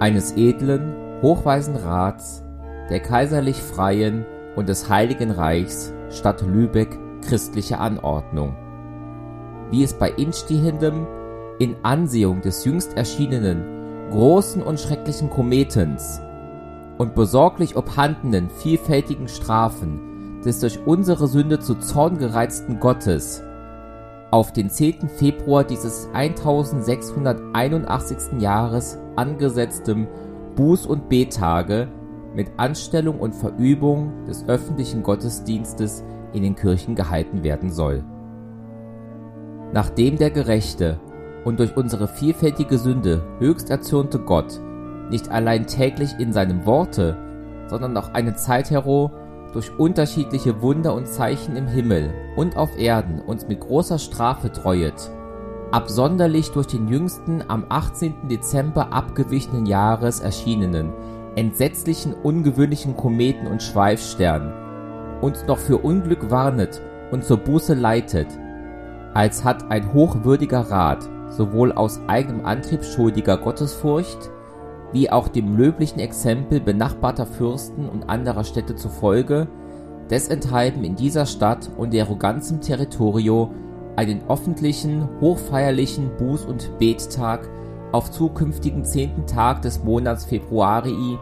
eines edlen, hochweisen Rats, der kaiserlich Freien und des Heiligen Reichs Stadt Lübeck christliche Anordnung. Wie es bei instehendem in Ansehung des jüngst erschienenen großen und schrecklichen Kometens und besorglich obhandenen vielfältigen Strafen des durch unsere Sünde zu Zorn gereizten Gottes auf den 10. Februar dieses 1681. Jahres angesetztem Buß- und Bettage mit Anstellung und Verübung des öffentlichen Gottesdienstes in den Kirchen gehalten werden soll. Nachdem der gerechte und durch unsere vielfältige Sünde höchst erzürnte Gott nicht allein täglich in seinem Worte, sondern auch eine Zeit hero durch unterschiedliche Wunder und Zeichen im Himmel und auf Erden uns mit großer Strafe treuet, absonderlich durch den jüngsten am 18. Dezember abgewichenen Jahres erschienenen, entsetzlichen ungewöhnlichen Kometen und Schweifstern, uns noch für Unglück warnet und zur Buße leitet, als hat ein hochwürdiger Rat sowohl aus eigenem Antrieb schuldiger Gottesfurcht, wie auch dem löblichen Exempel benachbarter Fürsten und anderer Städte zufolge, desenthalben in dieser Stadt und dero ganzem Territorio einen öffentlichen, hochfeierlichen Buß- und Bettag auf zukünftigen zehnten Tag des Monats Februarii,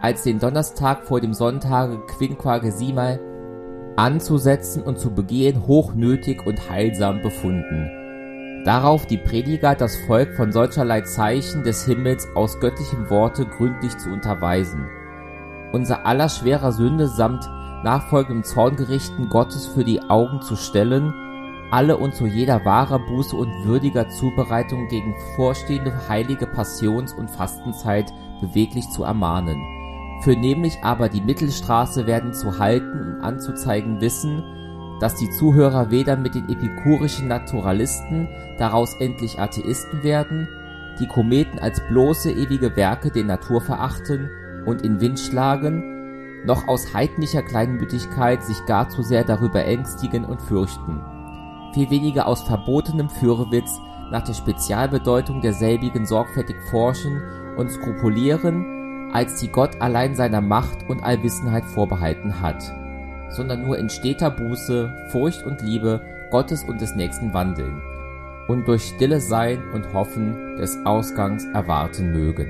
als den Donnerstag vor dem Sonntage Quinquagesimal, anzusetzen und zu begehen hochnötig und heilsam befunden. Darauf die Prediger das Volk von solcherlei Zeichen des Himmels aus göttlichem Worte gründlich zu unterweisen, unser aller schwerer Sünde samt nachfolgendem Zorngerichten Gottes für die Augen zu stellen, alle und zu jeder wahrer Buße und würdiger Zubereitung gegen vorstehende heilige Passions- und Fastenzeit beweglich zu ermahnen. Für nämlich aber die Mittelstraße werden zu halten und anzuzeigen wissen, dass die Zuhörer weder mit den epikurischen Naturalisten daraus endlich Atheisten werden, die Kometen als bloße ewige Werke der Natur verachten und in Wind schlagen, noch aus heidnischer Kleinmütigkeit sich gar zu sehr darüber ängstigen und fürchten. Viel weniger aus verbotenem Fürwitz nach der Spezialbedeutung derselbigen sorgfältig forschen und skrupulieren, als die Gott allein seiner Macht und Allwissenheit vorbehalten hat sondern nur in steter Buße, Furcht und Liebe Gottes und des Nächsten wandeln und durch stilles Sein und Hoffen des Ausgangs erwarten mögen